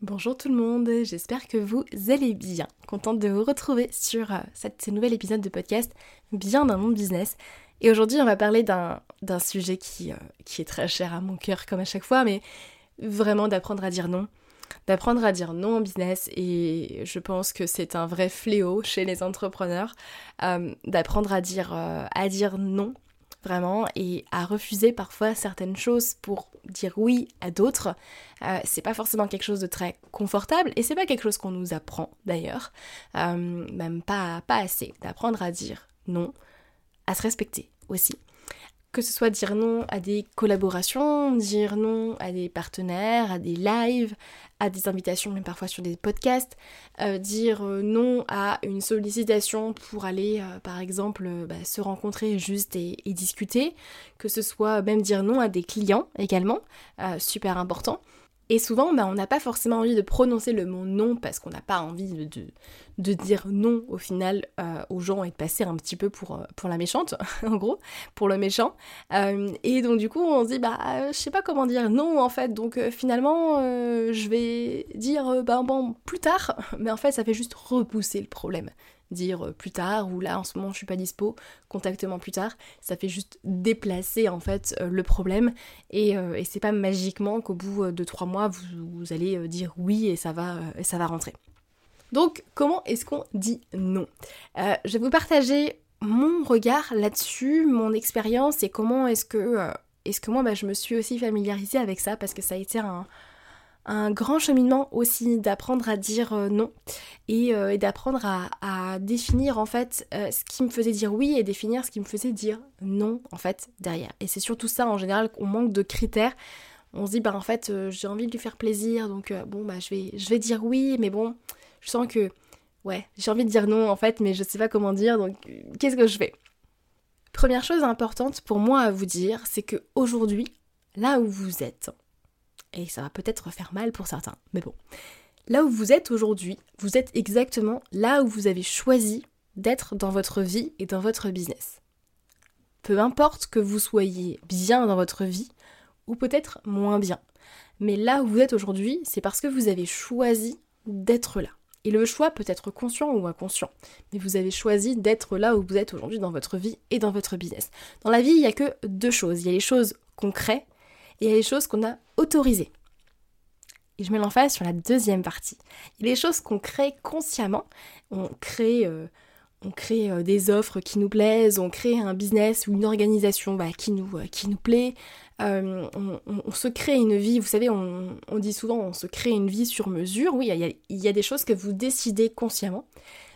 Bonjour tout le monde, j'espère que vous allez bien. Contente de vous retrouver sur euh, ce nouvel épisode de podcast Bien dans mon business. Et aujourd'hui on va parler d'un sujet qui, euh, qui est très cher à mon cœur comme à chaque fois, mais vraiment d'apprendre à dire non d'apprendre à dire non en business et je pense que c'est un vrai fléau chez les entrepreneurs euh, d'apprendre à dire non vraiment et à refuser parfois certaines choses pour dire oui à d'autres euh, c'est pas forcément quelque chose de très confortable et c'est pas quelque chose qu'on nous apprend d'ailleurs même pas pas assez d'apprendre à dire non à se respecter aussi que ce soit dire non à des collaborations, dire non à des partenaires, à des lives, à des invitations, même parfois sur des podcasts, euh, dire euh, non à une sollicitation pour aller, euh, par exemple, bah, se rencontrer juste et, discuter, que ce soit même dire non à des clients également, super important. Et souvent, bah, on n'a pas forcément envie de prononcer le mot non parce qu'on n'a pas envie de, dire non au final euh, aux gens et de passer un petit peu pour, euh, la méchante, en gros, pour le méchant. Euh, et donc du coup, on se dit, bah, je sais pas comment dire non en fait, donc finalement, je vais dire, bah, plus tard, mais en fait, ça fait juste repousser le problème dire euh, plus tard ou là en ce moment je suis pas dispo, contacte-moi plus tard. Ça fait juste déplacer en fait euh, le problème et, euh, et c'est pas magiquement qu'au bout de trois mois vous, allez dire oui et ça va, ça va rentrer. Donc comment est-ce qu'on dit non? Je vais vous partager mon regard là-dessus, mon expérience et comment est-ce que, est-ce que moi bah, je me suis aussi familiarisée avec ça parce que ça a été un, un grand cheminement aussi d'apprendre à dire euh, non euh, et, d'apprendre à, définir en fait euh, ce qui me faisait dire oui et définir ce qui me faisait dire non en fait derrière. Et c'est surtout ça en général qu'on manque de critères. On se dit bah en fait j'ai envie de lui faire plaisir donc bon bah je vais je vais dire oui mais bon je sens que ouais j'ai envie de dire non en fait mais je sais pas comment dire donc qu'est-ce que je fais? Première chose importante pour moi à vous dire c'est que aujourd'hui là où vous êtes et ça va peut-être faire mal pour certains, mais bon. Là où vous êtes aujourd'hui, vous êtes exactement là où vous avez choisi d'être dans votre vie et dans votre business. Peu importe que vous soyez bien dans votre vie ou peut-être moins bien. Mais là où vous êtes aujourd'hui, c'est parce que vous avez choisi d'être là. Et le choix peut être conscient ou inconscient, mais vous avez choisi d'être là où vous êtes aujourd'hui dans votre vie et dans votre business. Dans la vie, il n'y a que deux choses. Il y a les choses concrètes il y a les choses qu'on a autorisées. Et je mets l'emphase sur la deuxième partie. Il y a les choses qu'on crée consciemment. On crée, euh, on crée euh, des offres qui nous plaisent, on crée un business ou une organisation bah, qui, nous, euh, qui nous plaît. On, se crée une vie, vous savez, on, dit souvent on se crée une vie sur mesure. Oui, il y a des choses que vous décidez consciemment,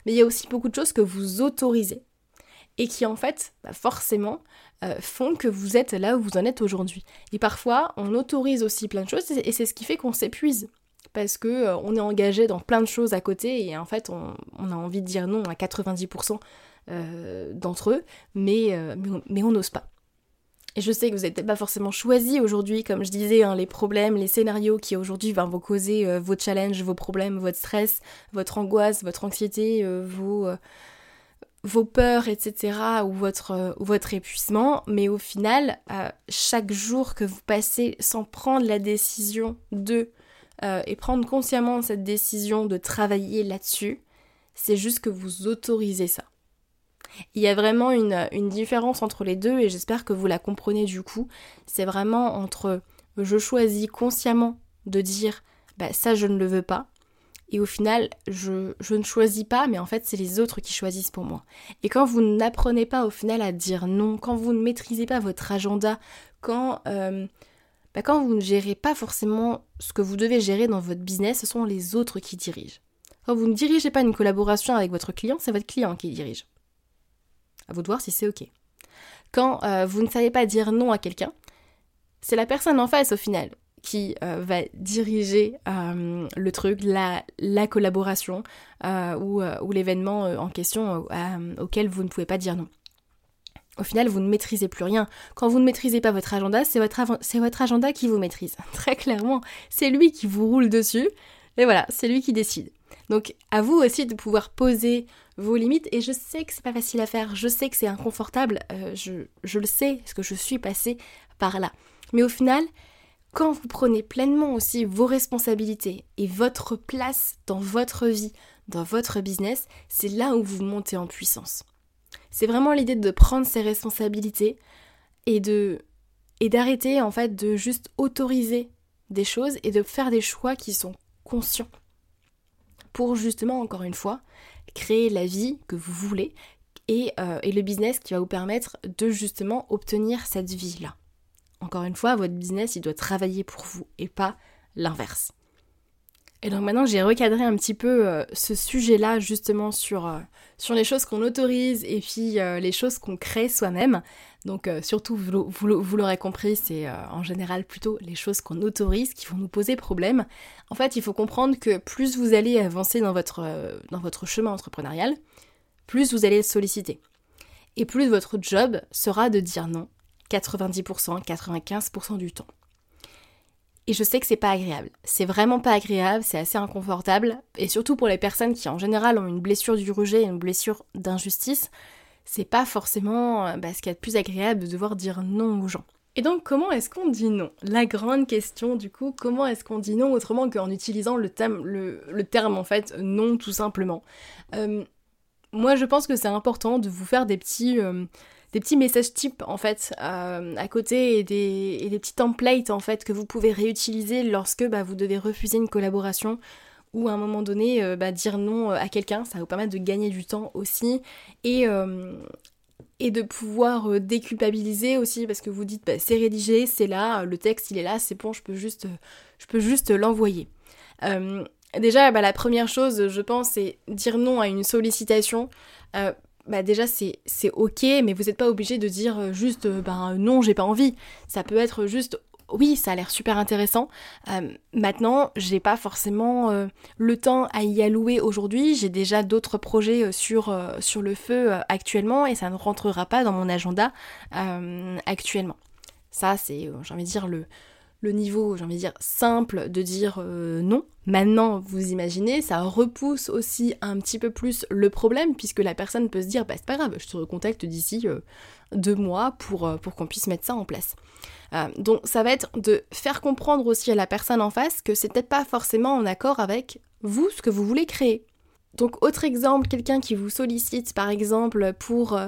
mais il y a aussi beaucoup de choses que vous autorisez et qui en fait, bah, forcément, euh, font que vous êtes là où vous en êtes aujourd'hui. Et parfois, on autorise aussi plein de choses et c'est ce qui fait qu'on s'épuise. Parce que euh, on est engagé dans plein de choses à côté et en fait on, a envie de dire non à 90% euh, d'entre eux, mais, on n'ose pas. Et je sais que vous n'êtes pas forcément choisi aujourd'hui, comme je disais, hein, les problèmes, les scénarios qui aujourd'hui vont vous causer vos challenges, vos problèmes, votre stress, votre angoisse, votre anxiété, vos, vos peurs, etc., ou votre, votre épuisement, mais au final, euh, chaque jour que vous passez sans prendre la décision de, euh, et prendre consciemment cette décision de travailler là-dessus, c'est juste que vous autorisez ça. Il y a vraiment une, une différence entre les deux et j'espère que vous la comprenez du coup. C'est vraiment entre je choisis consciemment de dire bah, ça je ne le veux pas et au final je, ne choisis pas mais en fait c'est les autres qui choisissent pour moi. Et quand vous n'apprenez pas au final à dire non, quand vous ne maîtrisez pas votre agenda, quand, euh, bah, quand vous ne gérez pas forcément ce que vous devez gérer dans votre business, ce sont les autres qui dirigent. Quand vous ne dirigez pas une collaboration avec votre client, c'est votre client qui dirige. À vous de voir si c'est ok. Quand euh, vous ne savez pas dire non à quelqu'un, c'est la personne en face au final qui euh, va diriger euh, le truc, la, la collaboration ou, ou l'événement en question auquel vous ne pouvez pas dire non. Au final, vous ne maîtrisez plus rien. Quand vous ne maîtrisez pas votre agenda, c'est votre, agenda qui vous maîtrise. Très clairement, c'est lui qui vous roule dessus. Et voilà, c'est lui qui décide. Donc à vous aussi de pouvoir poser vos limites et je sais que c'est pas facile à faire, je sais que c'est inconfortable, euh, je, je, le sais parce que je suis passée par là. Mais au final, quand vous prenez pleinement aussi vos responsabilités et votre place dans votre vie, dans votre business, c'est là où vous montez en puissance. C'est vraiment l'idée de prendre ses responsabilités et de et d'arrêter en fait de juste autoriser des choses et de faire des choix qui sont conscients pour justement, encore une fois, créer la vie que vous voulez et, euh, et le business qui va vous permettre de justement obtenir cette vie-là. Encore une fois, votre business, il doit travailler pour vous et pas l'inverse. Et donc maintenant, j'ai recadré un petit peu euh, ce sujet-là justement sur, euh, sur les choses qu'on autorise et puis euh, les choses qu'on crée soi-même. Donc surtout, vous, l'aurez compris, c'est en général plutôt les choses qu'on autorise qui vont nous poser problème. En fait, il faut comprendre que plus vous allez avancer dans votre, dans votre chemin entrepreneurial, plus vous allez le solliciter. Et plus votre job sera de dire non 90%, 95% du temps. Et je sais que c'est pas agréable. C'est vraiment pas agréable, c'est assez inconfortable. Et surtout pour les personnes qui en général ont une blessure du rejet, une blessure d'injustice, c'est pas forcément euh, bah, ce qu'il y a de plus agréable de devoir dire non aux gens. Et donc comment est-ce qu'on dit non? La grande question du coup, comment est-ce qu'on dit non autrement qu'en utilisant le, terme, le, terme en fait non tout simplement? Euh, Moi je pense que c'est important de vous faire des petits... Euh, des petits messages types en fait euh, à côté et des, petits templates en fait que vous pouvez réutiliser lorsque bah, vous devez refuser une collaboration ou à un moment donné euh, bah, dire non à quelqu'un, ça vous permettre de gagner du temps aussi et, euh, de pouvoir déculpabiliser aussi parce que vous dites bah, c'est rédigé, c'est là, le texte il est là, c'est bon, je peux juste, je peux juste l'envoyer. déjà, la première chose, je pense, c'est dire non à une sollicitation bah déjà c'est ok, mais vous n'êtes pas obligé de dire euh, juste euh, ben non, j'ai pas envie. Ça peut être juste oui, ça a l'air super intéressant. Euh, maintenant, j'ai pas forcément le temps à y allouer aujourd'hui. J'ai déjà d'autres projets sur, sur le feu actuellement et ça ne rentrera pas dans mon agenda actuellement. Ça, c'est, j'ai envie de dire, le, le niveau, j'ai envie de dire, simple de dire euh, non. Maintenant, vous imaginez, ça repousse aussi un petit peu plus le problème, puisque la personne peut se dire, bah c'est pas grave, je te recontacte d'ici euh, deux mois pour, euh, pour qu'on puisse mettre ça en place. donc ça va être de faire comprendre aussi à la personne en face que c'est peut-être pas forcément en accord avec vous, ce que vous voulez créer. Donc autre exemple, quelqu'un qui vous sollicite par exemple pour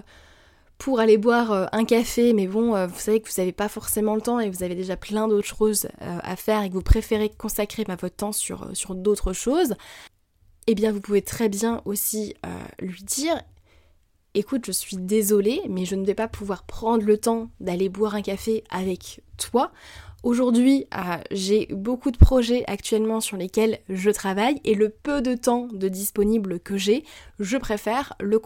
pour aller boire euh, un café, mais bon, euh, vous savez que vous n'avez pas forcément le temps et vous avez déjà plein d'autres choses euh, à faire et que vous préférez consacrer bah, votre temps sur, sur d'autres choses, eh bien vous pouvez très bien aussi lui dire écoute, je suis désolée, mais je ne vais pas pouvoir prendre le temps d'aller boire un café avec toi. Aujourd'hui, euh, j'ai beaucoup de projets actuellement sur lesquels je travaille et le peu de temps de disponible que j'ai, je préfère le,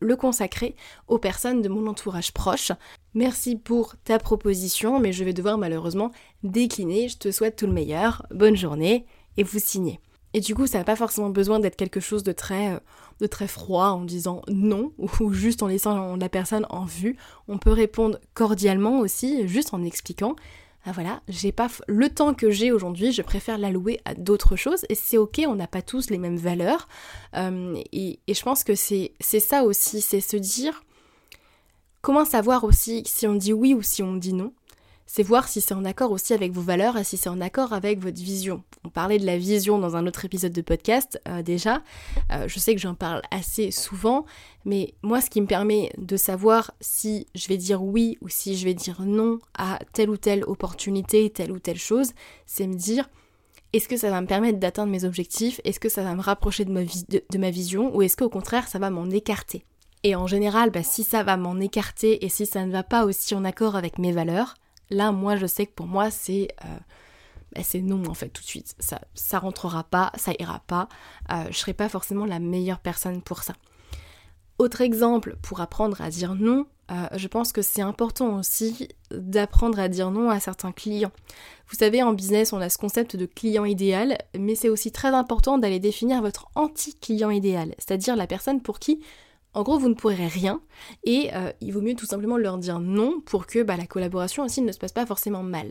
le, consacrer aux personnes de mon entourage proche. Merci pour ta proposition, mais je vais devoir malheureusement décliner. Je te souhaite tout le meilleur, bonne journée et vous signez. Et du coup, ça n'a pas forcément besoin d'être quelque chose de très, euh, de très froid en disant non ou juste en laissant la personne en vue. On peut répondre cordialement aussi, juste en expliquant ah voilà, j'ai pas le temps que j'ai aujourd'hui, je préfère l'allouer à d'autres choses. Et c'est ok, on n'a pas tous les mêmes valeurs. Euh, et, je pense que c'est ça aussi, c'est se dire comment savoir aussi si on dit oui ou si on dit non. C'est voir si c'est en accord aussi avec vos valeurs et si c'est en accord avec votre vision. On parlait de la vision dans un autre épisode de podcast euh, déjà. Euh, je sais que j'en parle assez souvent, mais moi ce qui me permet de savoir si je vais dire oui ou si je vais dire non à telle ou telle opportunité, telle ou telle chose, c'est me dire est-ce que ça va me permettre d'atteindre mes objectifs? Est-ce que ça va me rapprocher de ma, vision? Ou est-ce qu'au contraire ça va m'en écarter? Et en général, bah, si ça va m'en écarter et si ça ne va pas aussi en accord avec mes valeurs, Là, moi, je sais que pour moi, c'est euh, bah, c'est non en fait tout de suite. Ça, ça rentrera pas, ça ira pas. Euh, je serai pas forcément la meilleure personne pour ça. Autre exemple pour apprendre à dire non, euh, je pense que c'est important aussi d'apprendre à dire non à certains clients. Vous savez, en business, on a ce concept de client idéal, mais c'est aussi très important d'aller définir votre anti-client idéal, c'est-à-dire la personne pour qui en gros, vous ne pourrez rien et euh, il vaut mieux tout simplement leur dire non pour que bah, la collaboration aussi ne se passe pas forcément mal.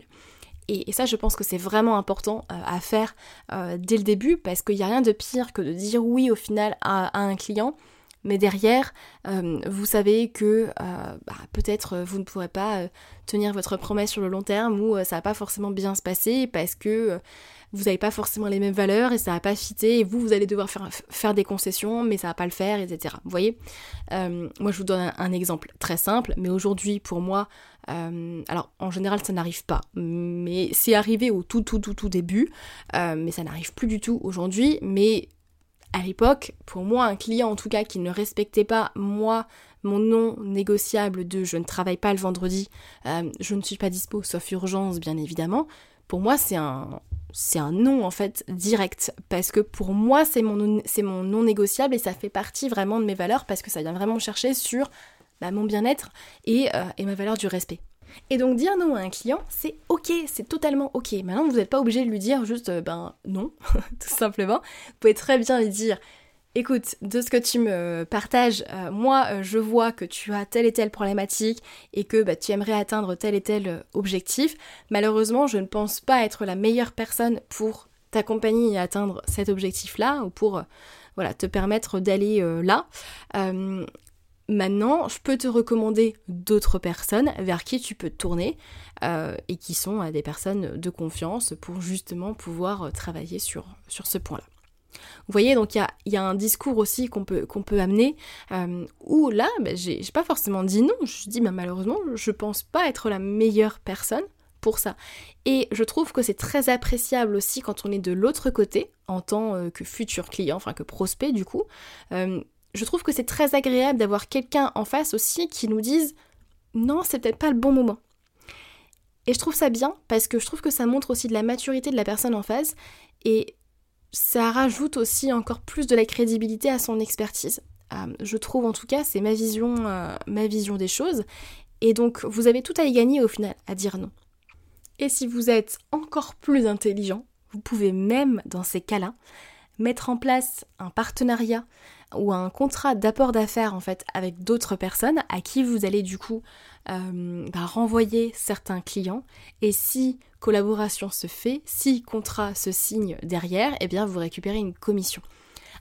Et, ça, je pense que c'est vraiment important euh, à faire euh, dès le début parce qu'il n'y a rien de pire que de dire oui au final à, un client, mais derrière, vous savez que bah, peut-être vous ne pourrez pas tenir votre promesse sur le long terme ou ça va pas forcément bien se passer parce que vous n'avez pas forcément les mêmes valeurs et ça va pas fitter et vous, vous allez devoir faire, des concessions mais ça va pas le faire, etc. Vous voyez? Euh, Moi, je vous donne un, exemple très simple, mais aujourd'hui, pour moi, euh, alors en général, ça n'arrive pas, mais c'est arrivé au tout, tout, tout, tout début, euh, mais ça n'arrive plus du tout aujourd'hui, mais à l'époque, pour moi, un client en tout cas qui ne respectait pas moi, mon non négociable de je ne travaille pas le vendredi, je ne suis pas dispo sauf urgence bien évidemment, pour moi c'est un, c'est un non en fait direct parce que pour moi c'est mon, c'est mon non négociable et ça fait partie vraiment de mes valeurs parce que ça vient vraiment chercher sur bah, mon bien-être et, euh, et ma valeur du respect. Et donc dire non à un client, c'est ok, c'est totalement ok. Maintenant, vous n'êtes pas obligé de lui dire juste euh, ben non, tout simplement. Vous pouvez très bien lui dire écoute, de ce que tu me partages, euh, moi euh, je vois que tu as telle et telle problématique et que bah, tu aimerais atteindre tel et tel objectif. Malheureusement, je ne pense pas être la meilleure personne pour t'accompagner et atteindre cet objectif-là ou pour voilà, te permettre d'aller là. Maintenant, je peux te recommander d'autres personnes vers qui tu peux te tourner et qui sont des personnes de confiance pour justement pouvoir travailler sur, ce point-là. Vous voyez, donc il y a, un discours aussi qu'on peut, amener euh, où là, ben, j'ai pas forcément dit non, je dis bah, malheureusement, je pense pas être la meilleure personne pour ça. Et je trouve que c'est très appréciable aussi quand on est de l'autre côté, en tant euh, que futur client, enfin que prospect du coup. Euh, je trouve que c'est très agréable d'avoir quelqu'un en face aussi qui nous dise non, c'est peut-être pas le bon moment. Et je trouve ça bien parce que je trouve que ça montre aussi de la maturité de la personne en face. Et ça rajoute aussi encore plus de la crédibilité à son expertise. Euh, je trouve en tout cas, c'est ma vision, euh, ma vision des choses. Et donc, vous avez tout à y gagner au final à dire non. Et si vous êtes encore plus intelligent, vous pouvez même, dans ces cas-là, mettre en place un partenariat ou un contrat d'apport d'affaires en fait avec d'autres personnes à qui vous allez du coup euh, bah, renvoyer certains clients et si collaboration se fait, si contrat se signe derrière, eh bien vous récupérez une commission.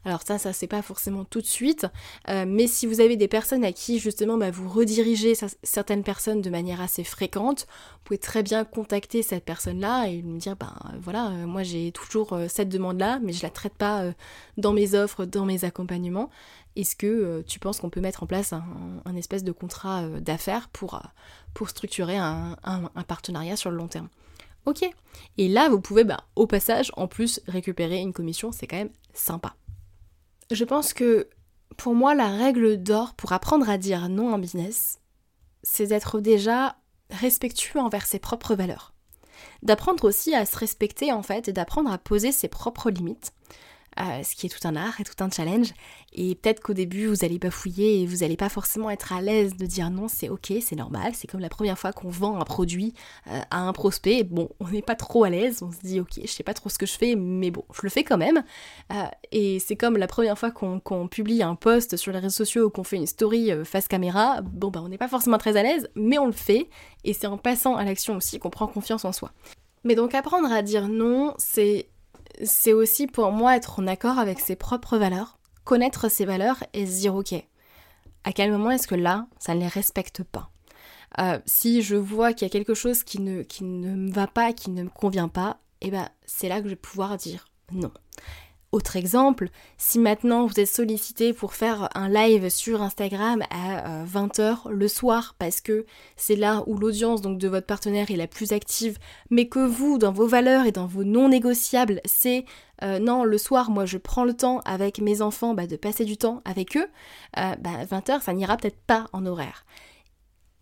Alors ça, ça c'est pas forcément tout de suite, euh, mais si vous avez des personnes à qui justement bah, vous redirigez certaines personnes de manière assez fréquente, vous pouvez très bien contacter cette personne-là et lui dire, ben voilà, euh, moi j'ai toujours cette demande-là, mais je la traite pas dans mes offres, dans mes accompagnements. Est-ce que tu penses qu'on peut mettre en place un, espèce de contrat d'affaires pour, pour structurer un, un partenariat sur le long terme? Ok. Et là, vous pouvez, bah, au passage, en plus, récupérer une commission, c'est quand même sympa. Je pense que pour moi, la règle d'or pour apprendre à dire non en business, c'est d'être déjà respectueux envers ses propres valeurs. D'apprendre aussi à se respecter en fait et d'apprendre à poser ses propres limites. Euh, ce qui est tout un art et tout un challenge. Et peut-être qu'au début, vous allez bafouiller et vous n'allez pas forcément être à l'aise de dire non, c'est ok, c'est normal. C'est comme la première fois qu'on vend un produit euh, à un prospect. Bon, on n'est pas trop à l'aise, on se dit ok, je sais pas trop ce que je fais, mais bon, je le fais quand même. Euh, et c'est comme la première fois qu'on publie un post sur les réseaux sociaux ou qu'on fait une story face caméra. Bon, bah, on n'est pas forcément très à l'aise, mais on le fait. Et c'est en passant à l'action aussi qu'on prend confiance en soi. Mais donc apprendre à dire non, c'est c'est aussi pour moi être en accord avec ses propres valeurs, connaître ses valeurs et se dire ok, à quel moment est-ce que là, ça ne les respecte pas si je vois qu'il y a quelque chose qui ne, qui ne me va pas, qui ne me convient pas, eh ben c'est là que je vais pouvoir dire non. Autre exemple, si maintenant vous êtes sollicité pour faire un live sur Instagram à 20h euh, le soir parce que c'est là où l'audience donc de votre partenaire est la plus active, mais que vous, dans vos valeurs et dans vos non négociables, c'est euh, non, le soir, moi je prends le temps avec mes enfants bah, de passer du temps avec eux, 20h euh, ça n'ira peut-être pas en horaire.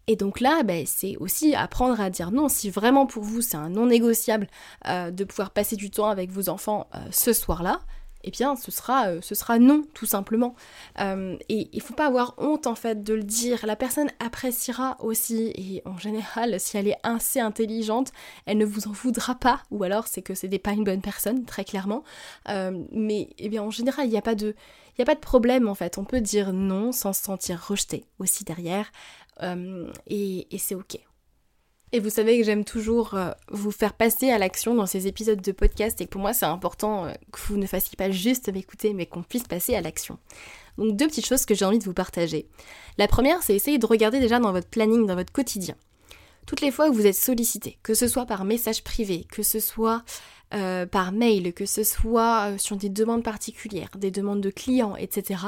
Et donc là, bah, c'est aussi apprendre à dire non. Si vraiment pour vous c'est un non négociable de pouvoir passer du temps avec vos enfants ce soir-là, eh bien ce sera, euh, ce sera non, tout simplement. Euh, et il faut pas avoir honte en fait de le dire. La personne appréciera aussi, et en général, si elle est assez intelligente, elle ne vous en voudra pas, ou alors c'est que c'est pas une bonne personne, très clairement. Euh, mais eh bien en général, il n'y a pas de. Il a pas de problème en fait, on peut dire non sans se sentir rejeté aussi derrière, et c'est ok. Et vous savez que j'aime toujours euh, vous faire passer à l'action dans ces épisodes de podcast et que pour moi c'est important euh, que vous ne fassiez pas juste m'écouter mais qu'on puisse passer à l'action. Donc deux petites choses que j'ai envie de vous partager. La première c'est essayer de regarder déjà dans votre planning, dans votre quotidien. Toutes les fois que vous êtes sollicité, que ce soit par message privé, que ce soit euh, par mail, que ce soit sur des demandes particulières, des demandes de clients, etc.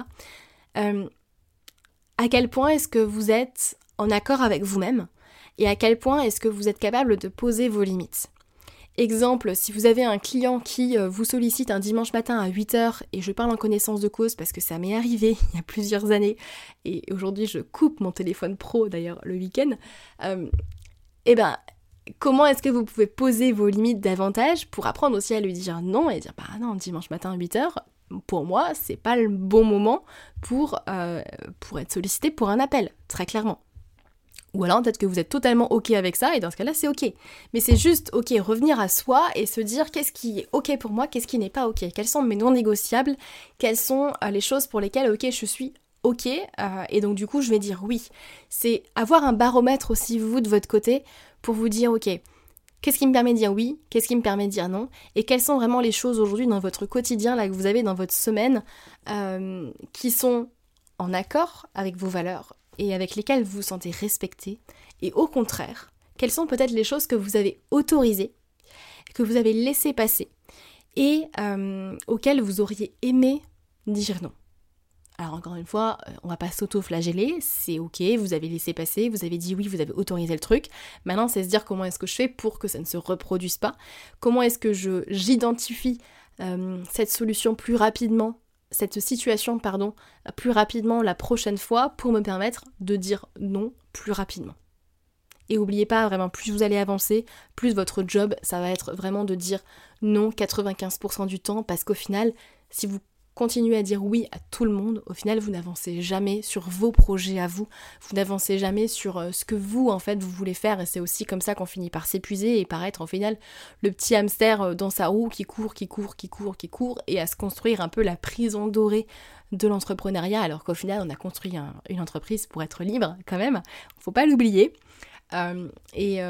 à quel point est-ce que vous êtes en accord avec vous-même et à quel point est-ce que vous êtes capable de poser vos limites? Exemple, si vous avez un client qui euh, vous sollicite un dimanche matin à 8h, et je parle en connaissance de cause parce que ça m'est arrivé il y a plusieurs années, et aujourd'hui je coupe mon téléphone pro d'ailleurs le week-end, euh, eh ben comment est-ce que vous pouvez poser vos limites davantage pour apprendre aussi à lui dire non et dire bah non, dimanche matin à 8h, pour moi, c'est pas le bon moment pour, euh, pour être sollicité pour un appel, très clairement? Ou alors peut-être que vous êtes totalement ok avec ça et dans ce cas-là c'est ok. Mais c'est juste ok revenir à soi et se dire qu'est-ce qui est ok pour moi, qu'est-ce qui n'est pas ok, quels sont mes non négociables, quelles sont euh, les choses pour lesquelles ok je suis ok euh, et donc du coup je vais dire oui. C'est avoir un baromètre aussi vous de votre côté pour vous dire ok qu'est-ce qui me permet de dire oui, qu'est-ce qui me permet de dire non? Et quelles sont vraiment les choses aujourd'hui dans votre quotidien là que vous avez dans votre semaine euh, qui sont en accord avec vos valeurs? Et avec lesquelles vous vous sentez respecté Et au contraire, quelles sont peut-être les choses que vous avez autorisées, que vous avez laissées passer et euh, auxquelles vous auriez aimé dire non alors encore une fois, euh, on va pas s'auto-flageller, c'est ok, vous avez laissé passer, vous avez dit oui, vous avez autorisé le truc. Maintenant, c'est se dire comment est-ce que je fais pour que ça ne se reproduise pas, comment est-ce que je j'identifie euh, cette solution plus rapidement cette situation pardon, plus rapidement la prochaine fois pour me permettre de dire non plus rapidement. Et n'oubliez pas, vraiment, plus vous allez avancer, plus votre job, ça va être vraiment de dire non 95% du temps, parce qu'au final, si vous continuez à dire oui à tout le monde, au final vous n'avancez jamais sur vos projets à vous, vous n'avancez jamais sur euh, ce que vous en fait vous voulez faire. Et c'est aussi comme ça qu'on finit par s'épuiser et par être en final le petit hamster euh, dans sa roue qui court, qui court, qui court, qui court et à se construire un peu la prison dorée de l'entrepreneuriat alors qu'au final on a construit une entreprise pour être libre quand même, faut pas l'oublier. Euh, et,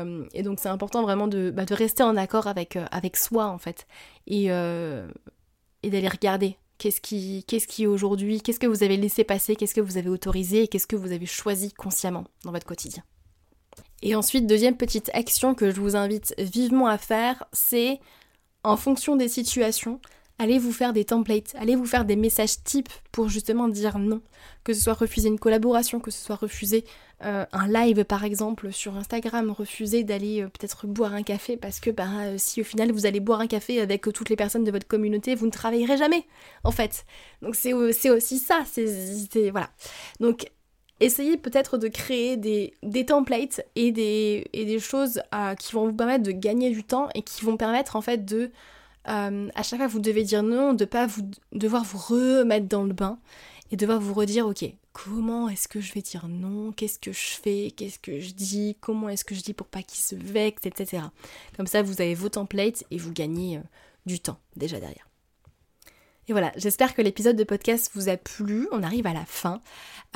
donc c'est important vraiment de, bah, rester en accord avec, avec soi en fait et, et d'aller regarder Qu'est-ce qui, qu'est-ce aujourd'hui, qu'est-ce que vous avez laissé passer, qu'est-ce que vous avez autorisé et qu'est-ce que vous avez choisi consciemment dans votre quotidien. Et ensuite, deuxième petite action que je vous invite vivement à faire, c'est en fonction des situations, allez vous faire des templates, allez vous faire des messages types pour justement dire non. Que ce soit refuser une collaboration, que ce soit refuser euh, un live par exemple sur Instagram, refuser d'aller euh, peut-être boire un café parce que bah, euh, si au final vous allez boire un café avec toutes les personnes de votre communauté, vous ne travaillerez jamais en fait. Donc c'est aussi ça, c'est voilà. Donc essayez peut-être de créer des, templates et des choses qui vont vous permettre de gagner du temps et qui vont permettre en fait de euh, à chaque fois vous devez dire non, de pas vous devoir vous remettre dans le bain et devoir vous redire ok, comment est-ce que je vais dire non, qu'est-ce que je fais, qu'est-ce que je dis, comment est-ce que je dis pour pas qu'il se vexe, etc. Comme ça vous avez vos templates et vous gagnez euh, du temps déjà derrière. Et voilà, j'espère que l'épisode de podcast vous a plu. On arrive à la fin.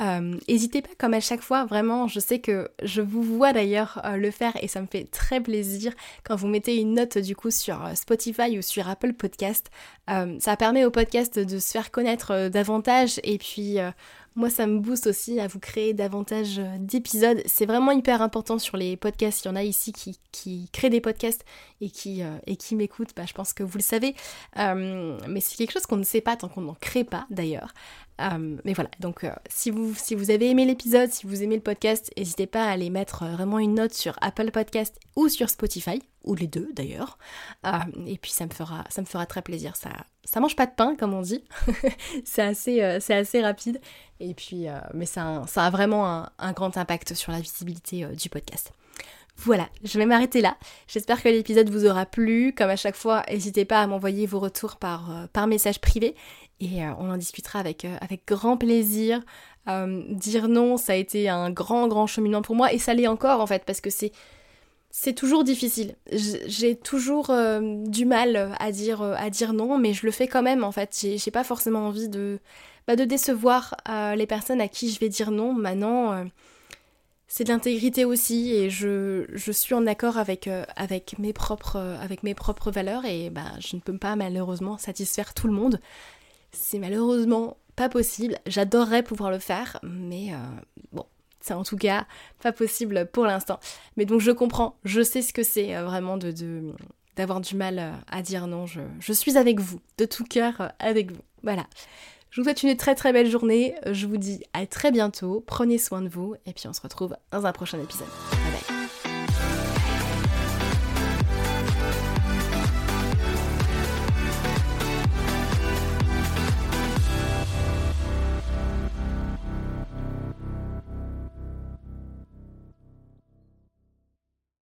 N'hésitez euh, pas, comme à chaque fois, vraiment, je sais que je vous vois d'ailleurs euh, le faire et ça me fait très plaisir quand vous mettez une note du coup sur euh, Spotify ou sur Apple Podcast. ça permet au podcast de se faire connaître davantage et puis Moi, ça me booste aussi à vous créer davantage euh, d'épisodes. C'est vraiment hyper important sur les podcasts. Il y en a ici qui, créent des podcasts et qui, euh, qui m'écoutent. Bah, je pense que vous le savez. Euh, mais c'est quelque chose qu'on ne sait pas tant qu'on n'en crée pas, d'ailleurs. Mais voilà, donc si, vous, si vous avez aimé l'épisode, si vous aimez le podcast, n'hésitez pas à aller mettre vraiment une note sur Apple Podcast ou sur Spotify, ou les deux d'ailleurs. et puis ça me fera, ça me fera très plaisir. Ça, ça mange pas de pain, comme on dit. c'est assez, euh, c'est assez rapide. Et puis, euh, mais ça, ça, a vraiment un, grand impact sur la visibilité euh, du podcast. Voilà, je vais m'arrêter là. J'espère que l'épisode vous aura plu. Comme à chaque fois, n'hésitez pas à m'envoyer vos retours par, par message privé et on en discutera avec, avec grand plaisir. dire non, ça a été un grand, grand cheminement pour moi et ça l'est encore en fait parce que c'est c'est toujours difficile. J'ai toujours euh, du mal à dire, euh, à dire non, mais je le fais quand même en fait. J'ai pas forcément envie de, bah, de décevoir euh, les personnes à qui je vais dire non. Maintenant, c'est de l'intégrité aussi et je, je, suis en accord avec, avec, mes propres, avec mes propres valeurs et bah, je ne peux pas malheureusement satisfaire tout le monde. C'est malheureusement pas possible. J'adorerais pouvoir le faire, mais bon, c'est en tout cas pas possible pour l'instant. Mais donc je comprends, je sais ce que c'est euh, vraiment de, d'avoir du mal euh, à dire non. Je, je suis avec vous, de tout cœur euh, avec vous. Voilà. Je vous souhaite une très très belle journée. Je vous dis à très bientôt. Prenez soin de vous et puis on se retrouve dans un prochain épisode. Bye bye.